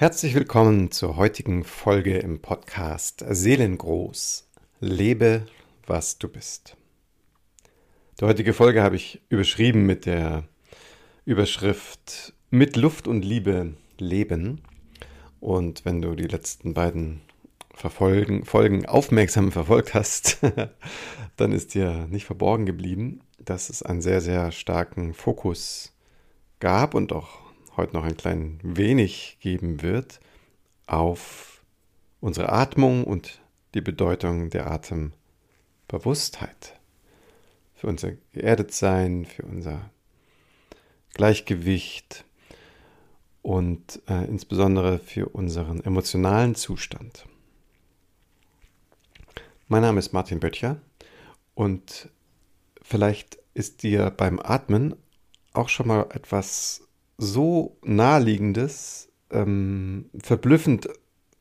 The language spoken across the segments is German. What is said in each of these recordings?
Herzlich willkommen zur heutigen Folge im Podcast Seelengroß. Lebe, was du bist. Die heutige Folge habe ich überschrieben mit der Überschrift Mit Luft und Liebe leben. Und wenn du die letzten beiden Verfolgen, Folgen aufmerksam verfolgt hast, dann ist dir nicht verborgen geblieben, dass es einen sehr, sehr starken Fokus gab und auch heute noch ein klein wenig geben wird auf unsere Atmung und die Bedeutung der Atembewusstheit. Für unser Geerdetsein, für unser Gleichgewicht und äh, insbesondere für unseren emotionalen Zustand. Mein Name ist Martin Böttcher und vielleicht ist dir beim Atmen auch schon mal etwas so naheliegendes, ähm, verblüffend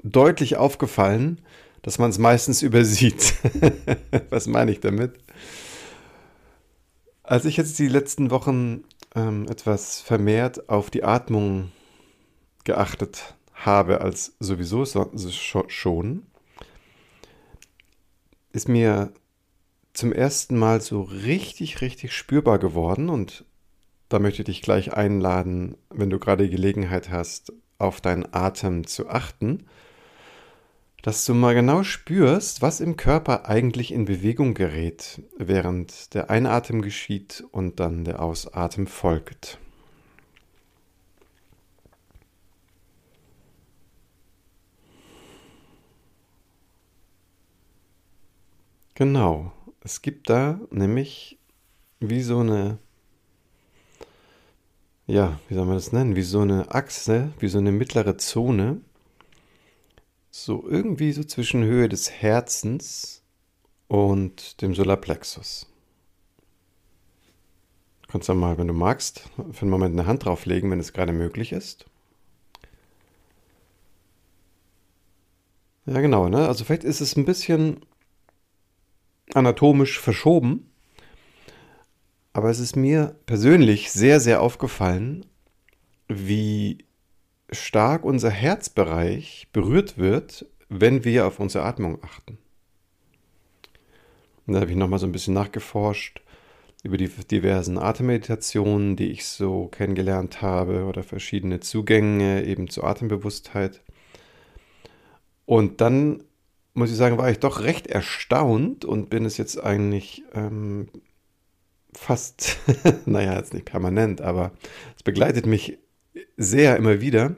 deutlich aufgefallen, dass man es meistens übersieht. Was meine ich damit? Als ich jetzt die letzten Wochen ähm, etwas vermehrt auf die Atmung geachtet habe, als sowieso so, schon, ist mir zum ersten Mal so richtig, richtig spürbar geworden und da möchte ich dich gleich einladen, wenn du gerade Gelegenheit hast, auf deinen Atem zu achten, dass du mal genau spürst, was im Körper eigentlich in Bewegung gerät, während der Einatmen geschieht und dann der Ausatmen folgt. Genau, es gibt da nämlich wie so eine ja, wie soll man das nennen, wie so eine Achse, wie so eine mittlere Zone, so irgendwie so zwischen Höhe des Herzens und dem Solarplexus. Du kannst da mal, wenn du magst, für einen Moment eine Hand drauflegen, wenn es gerade möglich ist. Ja, genau, ne? Also vielleicht ist es ein bisschen anatomisch verschoben, aber es ist mir persönlich sehr, sehr aufgefallen, wie stark unser Herzbereich berührt wird, wenn wir auf unsere Atmung achten. Und da habe ich nochmal so ein bisschen nachgeforscht über die diversen Atemmeditationen, die ich so kennengelernt habe oder verschiedene Zugänge eben zur Atembewusstheit. Und dann muss ich sagen, war ich doch recht erstaunt und bin es jetzt eigentlich ähm, fast, naja, jetzt nicht permanent, aber es begleitet mich sehr immer wieder,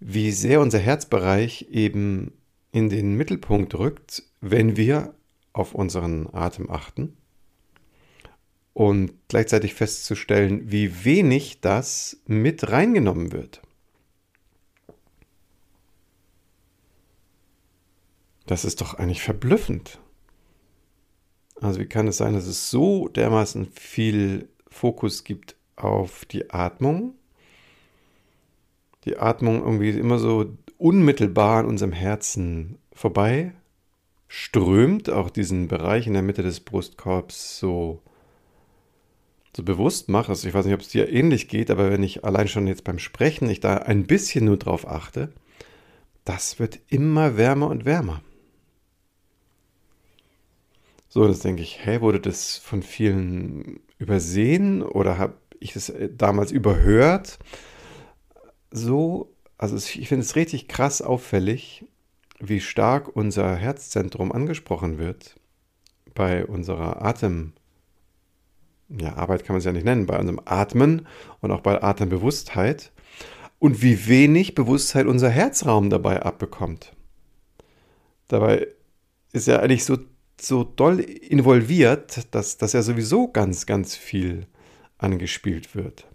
wie sehr unser Herzbereich eben in den Mittelpunkt rückt, wenn wir auf unseren Atem achten und gleichzeitig festzustellen, wie wenig das mit reingenommen wird. Das ist doch eigentlich verblüffend. Also wie kann es sein, dass es so dermaßen viel Fokus gibt auf die Atmung? Die Atmung irgendwie immer so unmittelbar an unserem Herzen vorbei strömt, auch diesen Bereich in der Mitte des Brustkorbs so, so bewusst macht. Also ich weiß nicht, ob es dir ähnlich geht, aber wenn ich allein schon jetzt beim Sprechen, ich da ein bisschen nur drauf achte, das wird immer wärmer und wärmer. So, das denke ich, hey, wurde das von vielen übersehen oder habe ich das äh, damals überhört? So, also ich finde es richtig krass auffällig, wie stark unser Herzzentrum angesprochen wird bei unserer Atem, ja, Arbeit kann man es ja nicht nennen, bei unserem Atmen und auch bei Atembewusstheit und wie wenig Bewusstheit unser Herzraum dabei abbekommt. Dabei ist ja eigentlich so so doll involviert, dass, dass er sowieso ganz, ganz viel angespielt wird.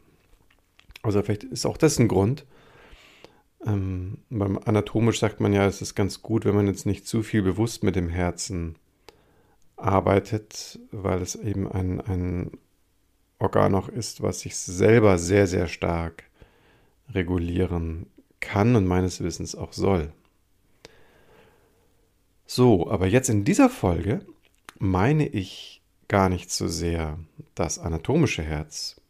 Also vielleicht ist auch das ein Grund. Ähm, beim anatomisch sagt man ja, es ist ganz gut, wenn man jetzt nicht zu viel bewusst mit dem Herzen arbeitet, weil es eben ein, ein Organ auch ist, was sich selber sehr, sehr stark regulieren kann und meines Wissens auch soll. So, aber jetzt in dieser Folge meine ich gar nicht so sehr das anatomische Herz,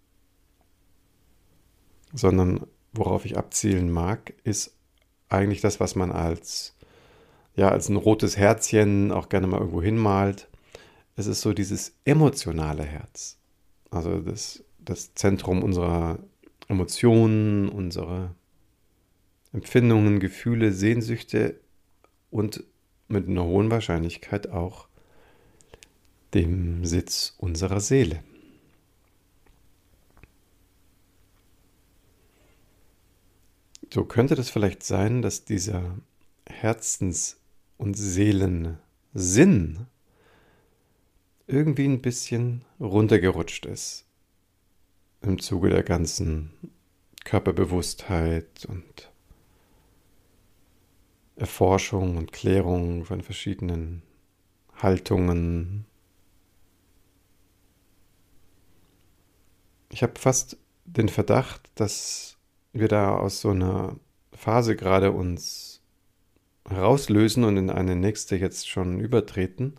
sondern worauf ich abzielen mag, ist eigentlich das, was man als, ja, als ein rotes Herzchen auch gerne mal irgendwo hinmalt. Es ist so dieses emotionale Herz. Also das, das Zentrum unserer Emotionen, unserer Empfindungen, Gefühle, Sehnsüchte und mit einer hohen Wahrscheinlichkeit auch dem Sitz unserer Seele. So könnte das vielleicht sein, dass dieser Herzens- und Seelensinn irgendwie ein bisschen runtergerutscht ist im Zuge der ganzen Körperbewusstheit und Erforschung und Klärung von verschiedenen Haltungen. Ich habe fast den Verdacht, dass wir da aus so einer Phase gerade uns herauslösen und in eine nächste jetzt schon übertreten,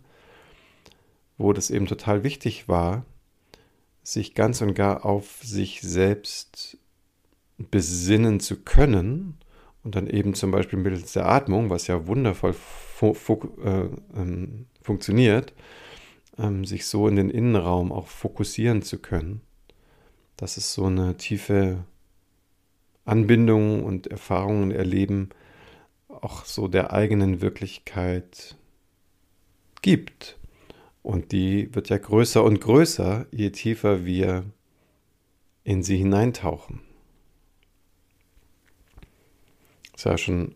wo das eben total wichtig war, sich ganz und gar auf sich selbst besinnen zu können und dann eben zum Beispiel mittels der Atmung, was ja wundervoll fu äh, ähm, funktioniert, ähm, sich so in den Innenraum auch fokussieren zu können. Dass es so eine tiefe Anbindung und Erfahrungen erleben, auch so der eigenen Wirklichkeit gibt. Und die wird ja größer und größer, je tiefer wir in sie hineintauchen. Ist ja schon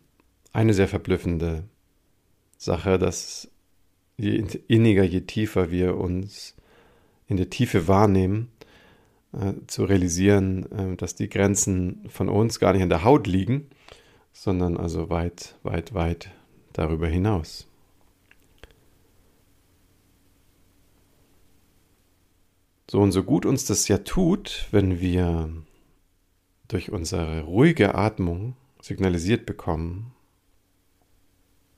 eine sehr verblüffende Sache, dass je inniger, je tiefer wir uns in der Tiefe wahrnehmen, äh, zu realisieren, äh, dass die Grenzen von uns gar nicht an der Haut liegen, sondern also weit, weit, weit darüber hinaus. So und so gut uns das ja tut, wenn wir durch unsere ruhige Atmung signalisiert bekommen,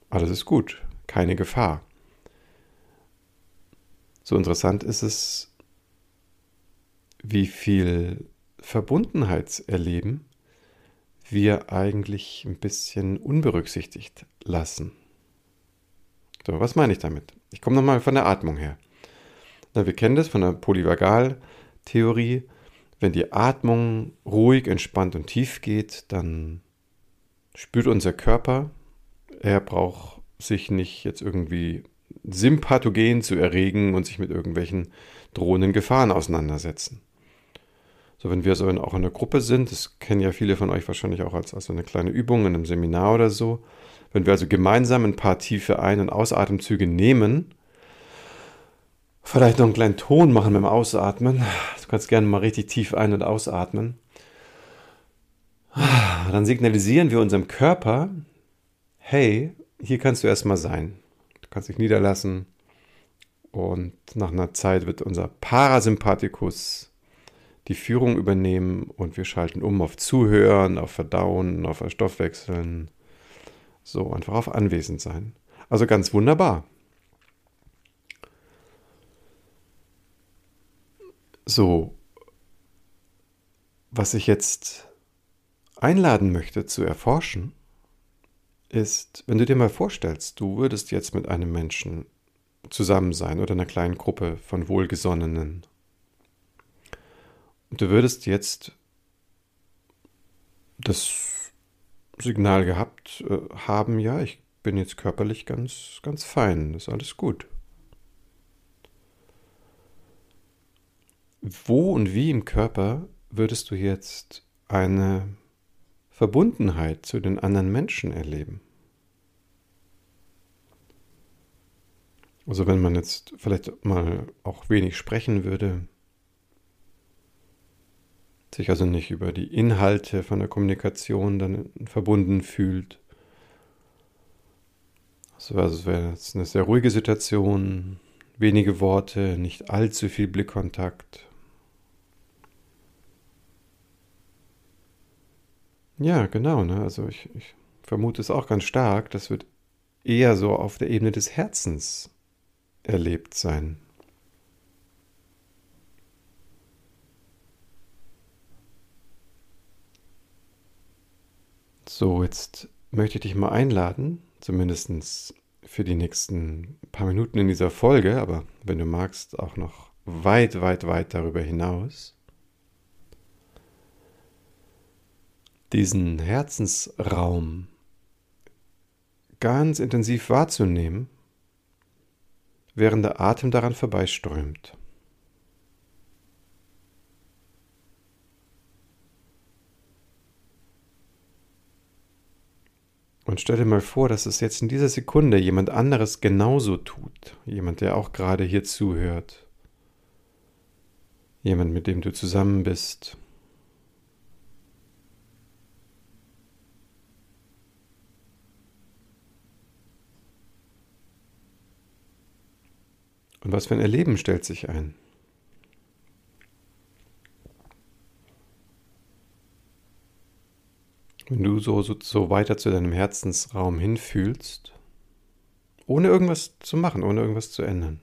alles ist gut, keine Gefahr. So interessant ist es, wie viel Verbundenheitserleben wir eigentlich ein bisschen unberücksichtigt lassen. So, was meine ich damit? Ich komme nochmal von der Atmung her. Na, wir kennen das von der Polyvagaltheorie. Wenn die Atmung ruhig, entspannt und tief geht, dann spürt unser Körper, er braucht sich nicht jetzt irgendwie sympathogen zu erregen und sich mit irgendwelchen drohenden Gefahren auseinandersetzen. So, wenn wir so in, auch in einer Gruppe sind, das kennen ja viele von euch wahrscheinlich auch als, als eine kleine Übung in einem Seminar oder so, wenn wir also gemeinsam ein paar tiefe Ein- und Ausatemzüge nehmen, vielleicht noch einen kleinen Ton machen beim Ausatmen, du kannst gerne mal richtig tief ein- und ausatmen, dann signalisieren wir unserem Körper, hey, hier kannst du erstmal sein. Du kannst dich niederlassen. Und nach einer Zeit wird unser Parasympathikus die Führung übernehmen und wir schalten um auf Zuhören, auf Verdauen, auf Stoffwechseln. So, einfach auf Anwesend sein. Also ganz wunderbar. So, was ich jetzt einladen möchte zu erforschen, ist, wenn du dir mal vorstellst, du würdest jetzt mit einem Menschen zusammen sein oder einer kleinen Gruppe von Wohlgesonnenen. Und du würdest jetzt das Signal gehabt äh, haben, ja, ich bin jetzt körperlich ganz, ganz fein, ist alles gut. Wo und wie im Körper würdest du jetzt eine Verbundenheit zu den anderen Menschen erleben. Also wenn man jetzt vielleicht mal auch wenig sprechen würde, sich also nicht über die Inhalte von der Kommunikation dann verbunden fühlt. Also es wäre jetzt eine sehr ruhige Situation, wenige Worte, nicht allzu viel Blickkontakt. Ja, genau. Ne? Also ich, ich vermute es auch ganz stark. Das wird eher so auf der Ebene des Herzens erlebt sein. So, jetzt möchte ich dich mal einladen, zumindest für die nächsten paar Minuten in dieser Folge, aber wenn du magst, auch noch weit, weit, weit darüber hinaus, diesen Herzensraum ganz intensiv wahrzunehmen, während der Atem daran vorbeiströmt. Und stell dir mal vor, dass es jetzt in dieser Sekunde jemand anderes genauso tut. Jemand, der auch gerade hier zuhört. Jemand, mit dem du zusammen bist. Und was für ein Erleben stellt sich ein? Wenn du so, so, so weiter zu deinem Herzensraum hinfühlst, ohne irgendwas zu machen, ohne irgendwas zu ändern.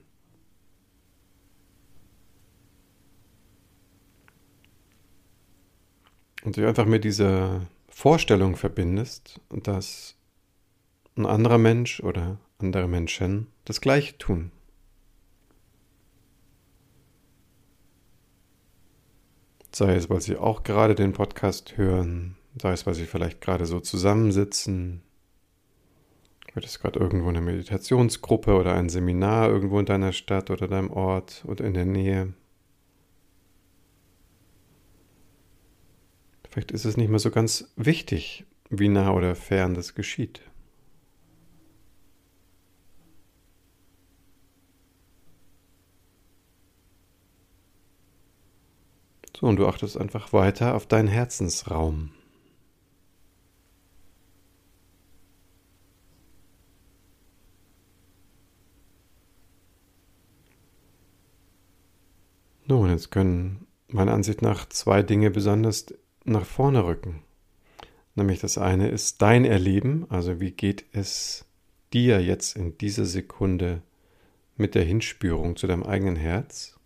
Und du einfach mit dieser Vorstellung verbindest, dass ein anderer Mensch oder andere Menschen das Gleiche tun. Sei es, weil sie auch gerade den Podcast hören, sei es, weil sie vielleicht gerade so zusammensitzen, wird es gerade irgendwo eine Meditationsgruppe oder ein Seminar irgendwo in deiner Stadt oder deinem Ort oder in der Nähe. Vielleicht ist es nicht mehr so ganz wichtig, wie nah oder fern das geschieht. So, und du achtest einfach weiter auf deinen Herzensraum. Nun, jetzt können meiner Ansicht nach zwei Dinge besonders nach vorne rücken. Nämlich das eine ist dein Erleben, also wie geht es dir jetzt in dieser Sekunde mit der Hinspürung zu deinem eigenen Herz?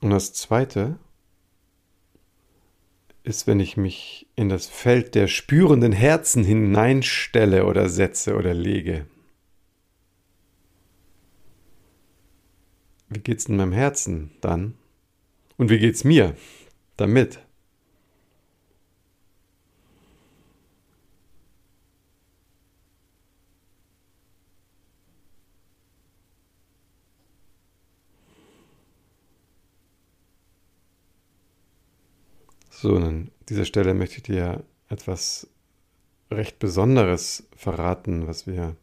Und das Zweite ist, wenn ich mich in das Feld der spürenden Herzen hineinstelle oder setze oder lege. Wie geht's in meinem Herzen dann? Und wie geht's mir damit? So, an dieser Stelle möchte ich dir etwas recht Besonderes verraten, was wir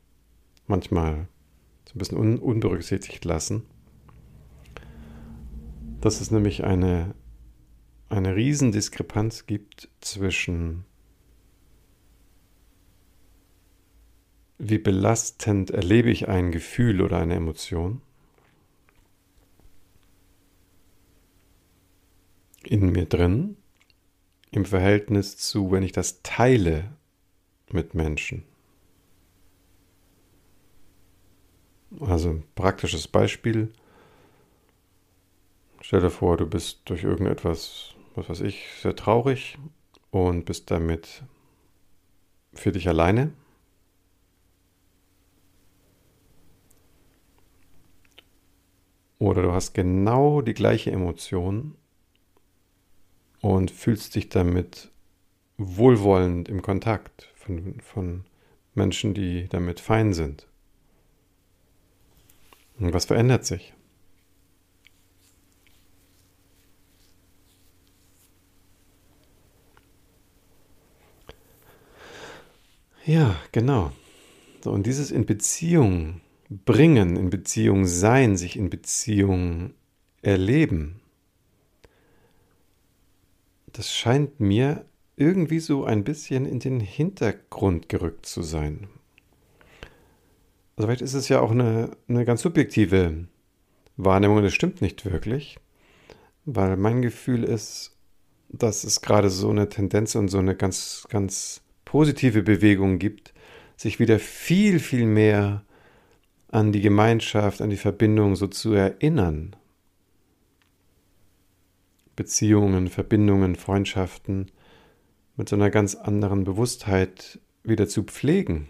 manchmal so ein bisschen un unberücksichtigt lassen. Dass es nämlich eine, eine Riesendiskrepanz gibt zwischen wie belastend erlebe ich ein Gefühl oder eine Emotion in mir drin im Verhältnis zu, wenn ich das teile mit Menschen. Also ein praktisches Beispiel. Stell dir vor, du bist durch irgendetwas, was weiß ich, sehr traurig und bist damit für dich alleine. Oder du hast genau die gleiche Emotion und fühlst dich damit wohlwollend im Kontakt von, von Menschen, die damit fein sind. Und was verändert sich? Ja, genau. So, und dieses in Beziehung bringen, in Beziehung sein, sich in Beziehung erleben, das scheint mir irgendwie so ein bisschen in den Hintergrund gerückt zu sein. Also vielleicht ist es ja auch eine, eine ganz subjektive Wahrnehmung, das stimmt nicht wirklich, weil mein Gefühl ist, dass es gerade so eine Tendenz und so eine ganz, ganz positive Bewegung gibt, sich wieder viel, viel mehr an die Gemeinschaft, an die Verbindung so zu erinnern. Beziehungen, Verbindungen, Freundschaften mit so einer ganz anderen Bewusstheit wieder zu pflegen.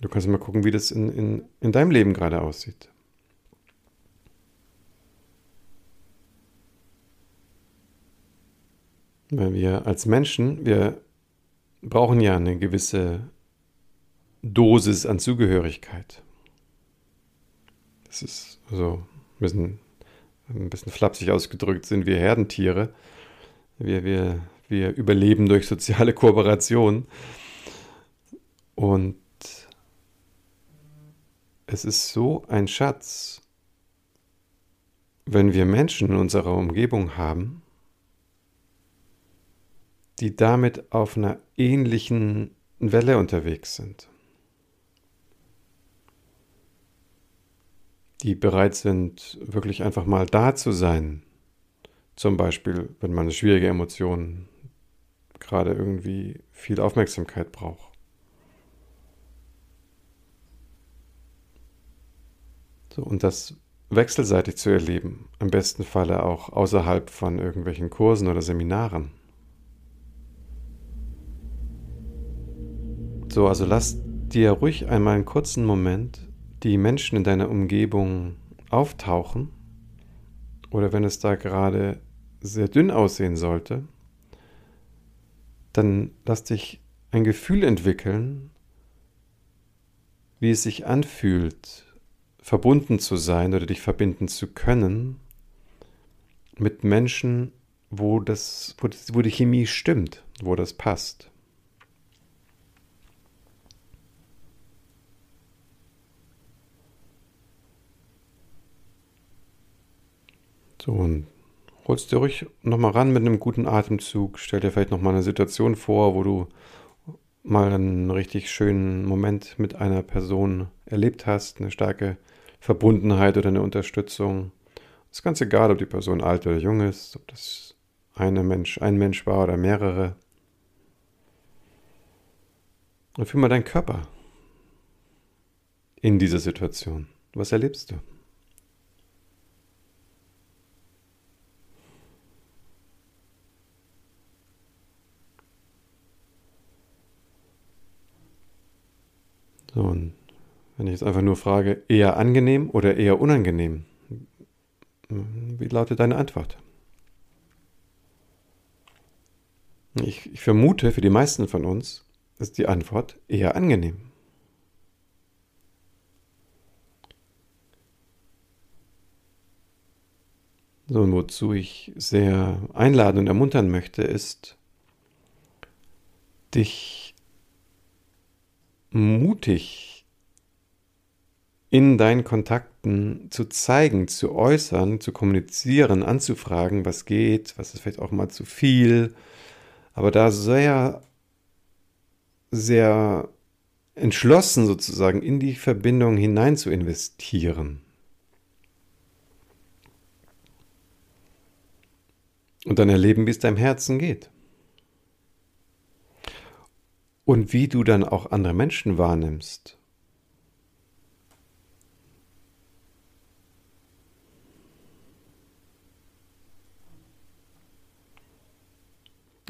Du kannst mal gucken, wie das in, in, in deinem Leben gerade aussieht. Weil wir als Menschen, wir brauchen ja eine gewisse Dosis an Zugehörigkeit. Das ist so ein bisschen, ein bisschen flapsig ausgedrückt, sind wir Herdentiere. Wir, wir, wir überleben durch soziale Kooperation. Und es ist so ein Schatz, wenn wir Menschen in unserer Umgebung haben, die damit auf einer ähnlichen Welle unterwegs sind. Die bereit sind, wirklich einfach mal da zu sein. Zum Beispiel, wenn man eine schwierige Emotion gerade irgendwie viel Aufmerksamkeit braucht. So, und das wechselseitig zu erleben, im besten Falle auch außerhalb von irgendwelchen Kursen oder Seminaren. So, also lass dir ruhig einmal einen kurzen Moment die Menschen in deiner Umgebung auftauchen oder wenn es da gerade sehr dünn aussehen sollte, dann lass dich ein Gefühl entwickeln, wie es sich anfühlt, verbunden zu sein oder dich verbinden zu können mit Menschen, wo, das, wo, die Chemie stimmt, wo das passt. So, und holst dir ruhig nochmal ran mit einem guten Atemzug. Stell dir vielleicht nochmal eine Situation vor, wo du mal einen richtig schönen Moment mit einer Person erlebt hast, eine starke Verbundenheit oder eine Unterstützung. Es ist ganz egal, ob die Person alt oder jung ist, ob das eine Mensch, ein Mensch war oder mehrere. Und fühl mal deinen Körper in dieser Situation. Was erlebst du? So, und wenn ich jetzt einfach nur frage, eher angenehm oder eher unangenehm, wie lautet deine Antwort? Ich, ich vermute, für die meisten von uns ist die Antwort eher angenehm. So, und wozu ich sehr einladen und ermuntern möchte, ist, dich mutig in deinen Kontakten zu zeigen, zu äußern, zu kommunizieren, anzufragen, was geht, was ist vielleicht auch mal zu viel, aber da sehr, sehr entschlossen sozusagen in die Verbindung hinein zu investieren. Und dann erleben, wie es deinem Herzen geht. Und wie du dann auch andere Menschen wahrnimmst.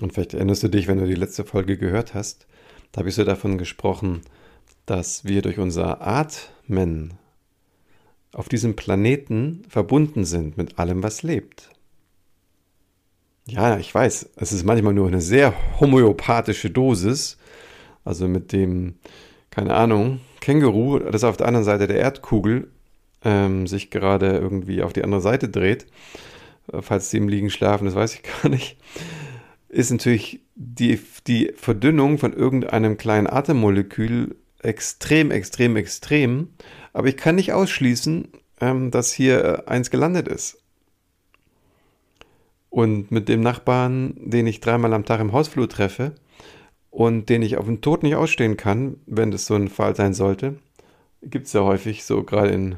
Und vielleicht erinnerst du dich, wenn du die letzte Folge gehört hast, da habe ich so davon gesprochen, dass wir durch unser Atmen auf diesem Planeten verbunden sind mit allem, was lebt. Ja, ich weiß, es ist manchmal nur eine sehr homöopathische Dosis, also mit dem, keine Ahnung, Känguru, das auf der anderen Seite der Erdkugel ähm, sich gerade irgendwie auf die andere Seite dreht, äh, falls sie im Liegen schlafen, das weiß ich gar nicht, ist natürlich die, die Verdünnung von irgendeinem kleinen Atemmolekül extrem, extrem, extrem. Aber ich kann nicht ausschließen, ähm, dass hier äh, eins gelandet ist. Und mit dem Nachbarn, den ich dreimal am Tag im Hausflur treffe, und den ich auf den Tod nicht ausstehen kann, wenn das so ein Fall sein sollte. Gibt es ja häufig so gerade in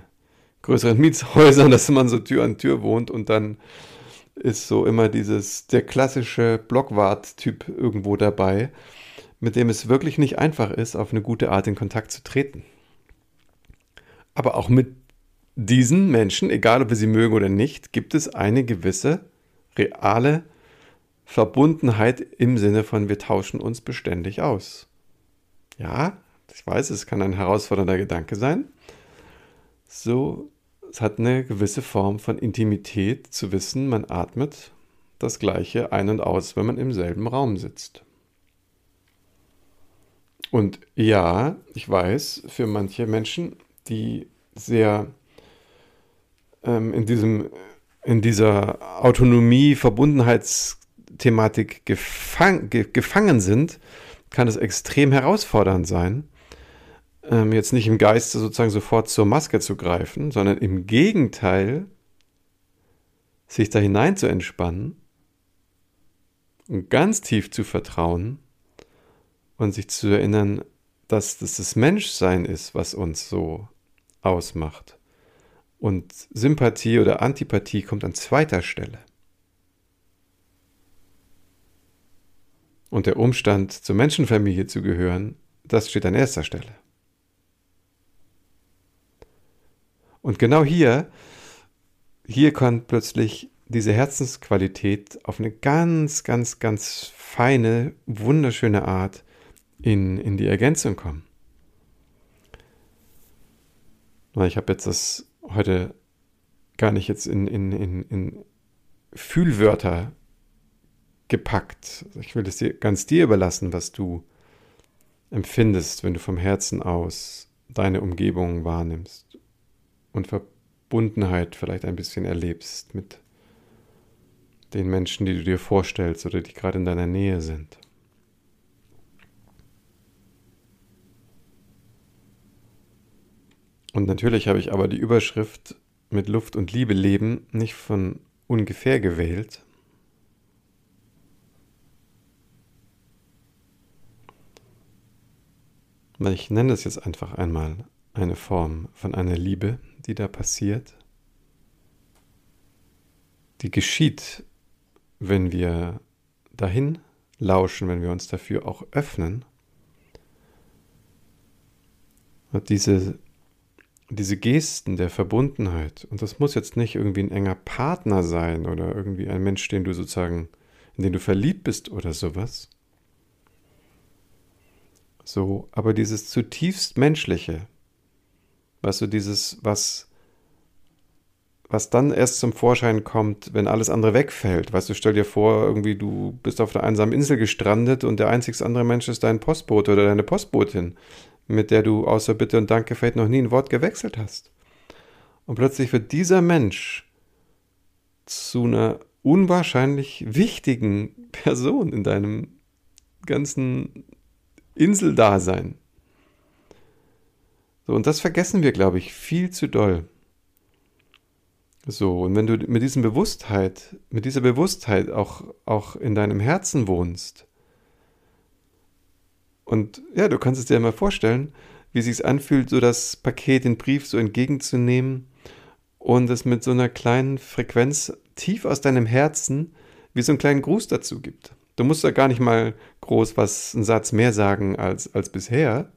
größeren Mietshäusern, dass man so Tür an Tür wohnt und dann ist so immer dieses, der klassische Blockwart-Typ irgendwo dabei, mit dem es wirklich nicht einfach ist, auf eine gute Art in Kontakt zu treten. Aber auch mit diesen Menschen, egal ob wir sie mögen oder nicht, gibt es eine gewisse reale Verbundenheit im Sinne von wir tauschen uns beständig aus. Ja, ich weiß, es kann ein herausfordernder Gedanke sein. So, es hat eine gewisse Form von Intimität zu wissen, man atmet das gleiche ein und aus, wenn man im selben Raum sitzt. Und ja, ich weiß, für manche Menschen, die sehr ähm, in, diesem, in dieser Autonomie, Verbundenheitsthematik gefang, ge, gefangen sind, kann es extrem herausfordernd sein, ähm, jetzt nicht im Geiste sozusagen sofort zur Maske zu greifen, sondern im Gegenteil, sich da hinein zu entspannen und ganz tief zu vertrauen und sich zu erinnern, dass das das Menschsein ist, was uns so ausmacht. Und Sympathie oder Antipathie kommt an zweiter Stelle. Und der Umstand, zur Menschenfamilie zu gehören, das steht an erster Stelle. Und genau hier, hier kommt plötzlich diese Herzensqualität auf eine ganz, ganz, ganz feine, wunderschöne Art in, in die Ergänzung kommen. Ich habe jetzt das heute gar nicht jetzt in, in, in, in Fühlwörter gepackt. Ich will es dir ganz dir überlassen, was du empfindest, wenn du vom Herzen aus deine Umgebung wahrnimmst und Verbundenheit vielleicht ein bisschen erlebst mit den Menschen, die du dir vorstellst oder die gerade in deiner Nähe sind. Und natürlich habe ich aber die Überschrift mit Luft und Liebe leben nicht von ungefähr gewählt. Weil ich nenne es jetzt einfach einmal eine Form von einer Liebe, die da passiert, die geschieht, wenn wir dahin lauschen, wenn wir uns dafür auch öffnen. Und diese diese Gesten der Verbundenheit, und das muss jetzt nicht irgendwie ein enger Partner sein oder irgendwie ein Mensch, den du sozusagen, in den du verliebt bist oder sowas. So, aber dieses zutiefst menschliche, weißt du, dieses, was, was dann erst zum Vorschein kommt, wenn alles andere wegfällt. Weißt du, stell dir vor, irgendwie du bist auf einer einsamen Insel gestrandet und der einzigste andere Mensch ist dein Postbote oder deine Postbotin mit der du außer Bitte und Danke vielleicht noch nie ein Wort gewechselt hast. Und plötzlich wird dieser Mensch zu einer unwahrscheinlich wichtigen Person in deinem ganzen Inseldasein. So, und das vergessen wir, glaube ich, viel zu doll. So, und wenn du mit diesem Bewusstheit, mit dieser Bewusstheit auch, auch in deinem Herzen wohnst, und ja, du kannst es dir mal vorstellen, wie sich anfühlt, so das Paket, den Brief so entgegenzunehmen und es mit so einer kleinen Frequenz tief aus deinem Herzen wie so einen kleinen Gruß dazu gibt. Du musst da gar nicht mal groß was, einen Satz mehr sagen als, als bisher.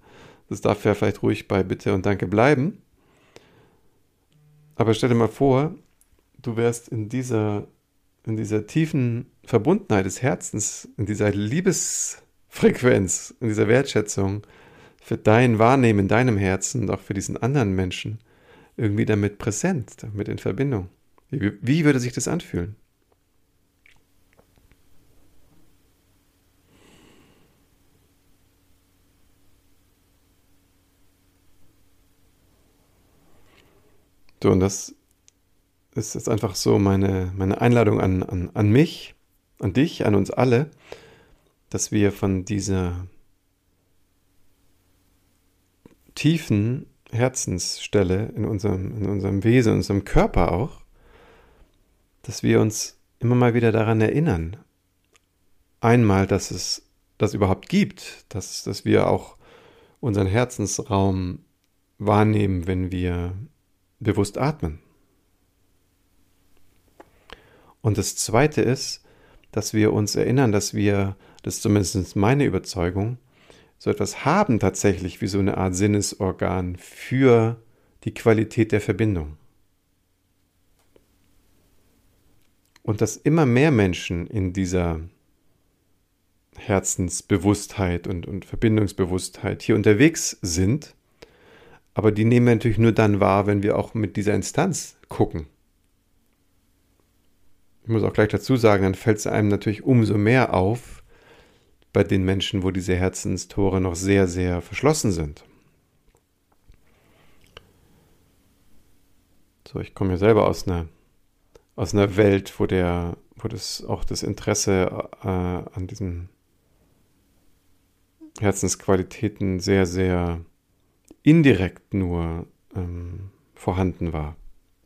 Das darf ja vielleicht ruhig bei Bitte und Danke bleiben. Aber stell dir mal vor, du wärst in dieser, in dieser tiefen Verbundenheit des Herzens, in dieser Liebes, Frequenz und dieser Wertschätzung für dein Wahrnehmen in deinem Herzen und auch für diesen anderen Menschen irgendwie damit präsent, damit in Verbindung. Wie, wie würde sich das anfühlen? So, und das ist jetzt einfach so meine, meine Einladung an, an, an mich, an dich, an uns alle, dass wir von dieser tiefen Herzensstelle in unserem, in unserem Wesen, in unserem Körper auch, dass wir uns immer mal wieder daran erinnern. Einmal, dass es das überhaupt gibt, dass, dass wir auch unseren Herzensraum wahrnehmen, wenn wir bewusst atmen. Und das Zweite ist, dass wir uns erinnern, dass wir, das ist zumindest meine Überzeugung, so etwas haben tatsächlich wie so eine Art Sinnesorgan für die Qualität der Verbindung. Und dass immer mehr Menschen in dieser Herzensbewusstheit und, und Verbindungsbewusstheit hier unterwegs sind aber die nehmen wir natürlich nur dann wahr, wenn wir auch mit dieser Instanz gucken. Ich muss auch gleich dazu sagen, dann fällt es einem natürlich umso mehr auf bei den Menschen, wo diese Herzenstore noch sehr, sehr verschlossen sind. So, ich komme ja selber aus einer, aus einer Welt, wo der, wo das auch das Interesse äh, an diesen Herzensqualitäten sehr, sehr indirekt nur ähm, vorhanden war.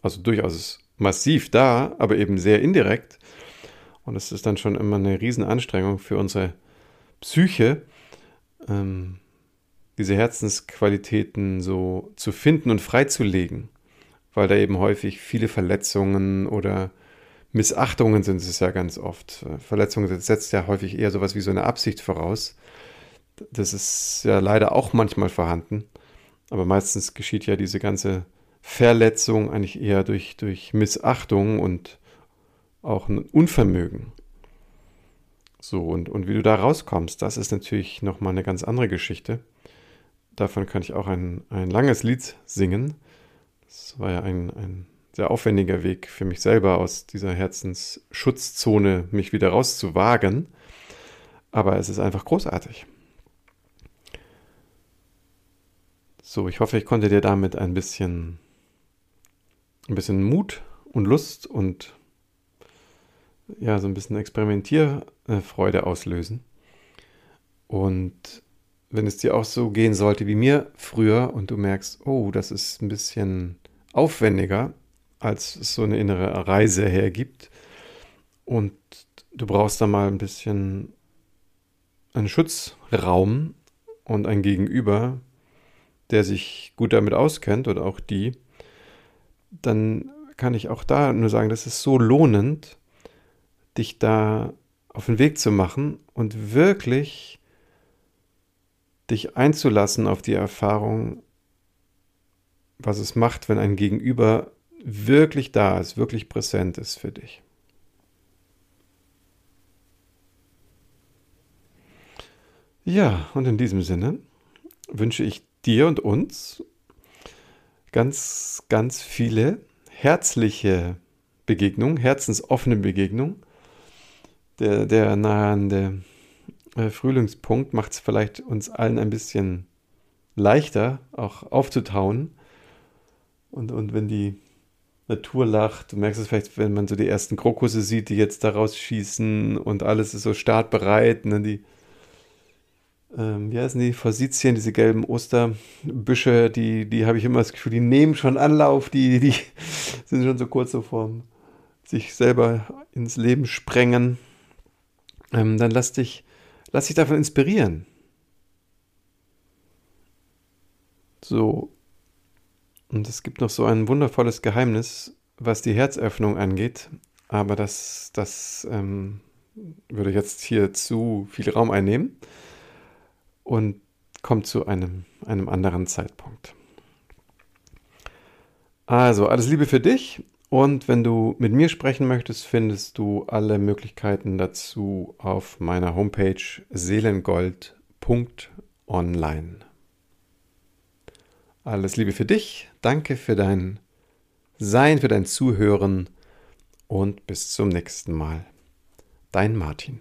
Also durchaus massiv da, aber eben sehr indirekt. Und es ist dann schon immer eine Riesenanstrengung für unsere Psyche, ähm, diese Herzensqualitäten so zu finden und freizulegen, weil da eben häufig viele Verletzungen oder Missachtungen sind es ja ganz oft. Verletzungen setzt ja häufig eher sowas wie so eine Absicht voraus. Das ist ja leider auch manchmal vorhanden, aber meistens geschieht ja diese ganze Verletzung eigentlich eher durch, durch Missachtung und auch ein Unvermögen. So, und, und wie du da rauskommst, das ist natürlich nochmal eine ganz andere Geschichte. Davon kann ich auch ein, ein langes Lied singen. Das war ja ein, ein sehr aufwendiger Weg für mich selber, aus dieser Herzensschutzzone mich wieder rauszuwagen. Aber es ist einfach großartig. So, ich hoffe, ich konnte dir damit ein bisschen ein bisschen Mut und Lust und ja, so ein bisschen Experimentierfreude auslösen. Und wenn es dir auch so gehen sollte wie mir früher und du merkst, oh, das ist ein bisschen aufwendiger, als es so eine innere Reise hergibt und du brauchst da mal ein bisschen einen Schutzraum und ein Gegenüber, der sich gut damit auskennt oder auch die, dann kann ich auch da nur sagen, das ist so lohnend, dich da auf den Weg zu machen und wirklich dich einzulassen auf die Erfahrung, was es macht, wenn ein Gegenüber wirklich da ist, wirklich präsent ist für dich. Ja, und in diesem Sinne wünsche ich dir und uns ganz, ganz viele herzliche Begegnungen, herzensoffene Begegnungen. Der, der nahende äh, Frühlingspunkt macht es vielleicht uns allen ein bisschen leichter, auch aufzutauen. Und, und wenn die Natur lacht, du merkst es vielleicht, wenn man so die ersten Krokusse sieht, die jetzt da rausschießen und alles ist so startbereit, dann die ähm, wie heißen die, Forsythien, diese gelben Osterbüsche, die, die habe ich immer das Gefühl, die nehmen schon Anlauf, die, die sind schon so kurz so vorm sich selber ins Leben sprengen. Ähm, dann lass dich, lass dich davon inspirieren. So. Und es gibt noch so ein wundervolles Geheimnis, was die Herzöffnung angeht. Aber das, das ähm, würde jetzt hier zu viel Raum einnehmen und kommt zu einem, einem anderen Zeitpunkt. Also, alles Liebe für dich und wenn du mit mir sprechen möchtest, findest du alle Möglichkeiten dazu auf meiner Homepage seelengold.online. Alles Liebe für dich, danke für dein Sein, für dein Zuhören und bis zum nächsten Mal. Dein Martin.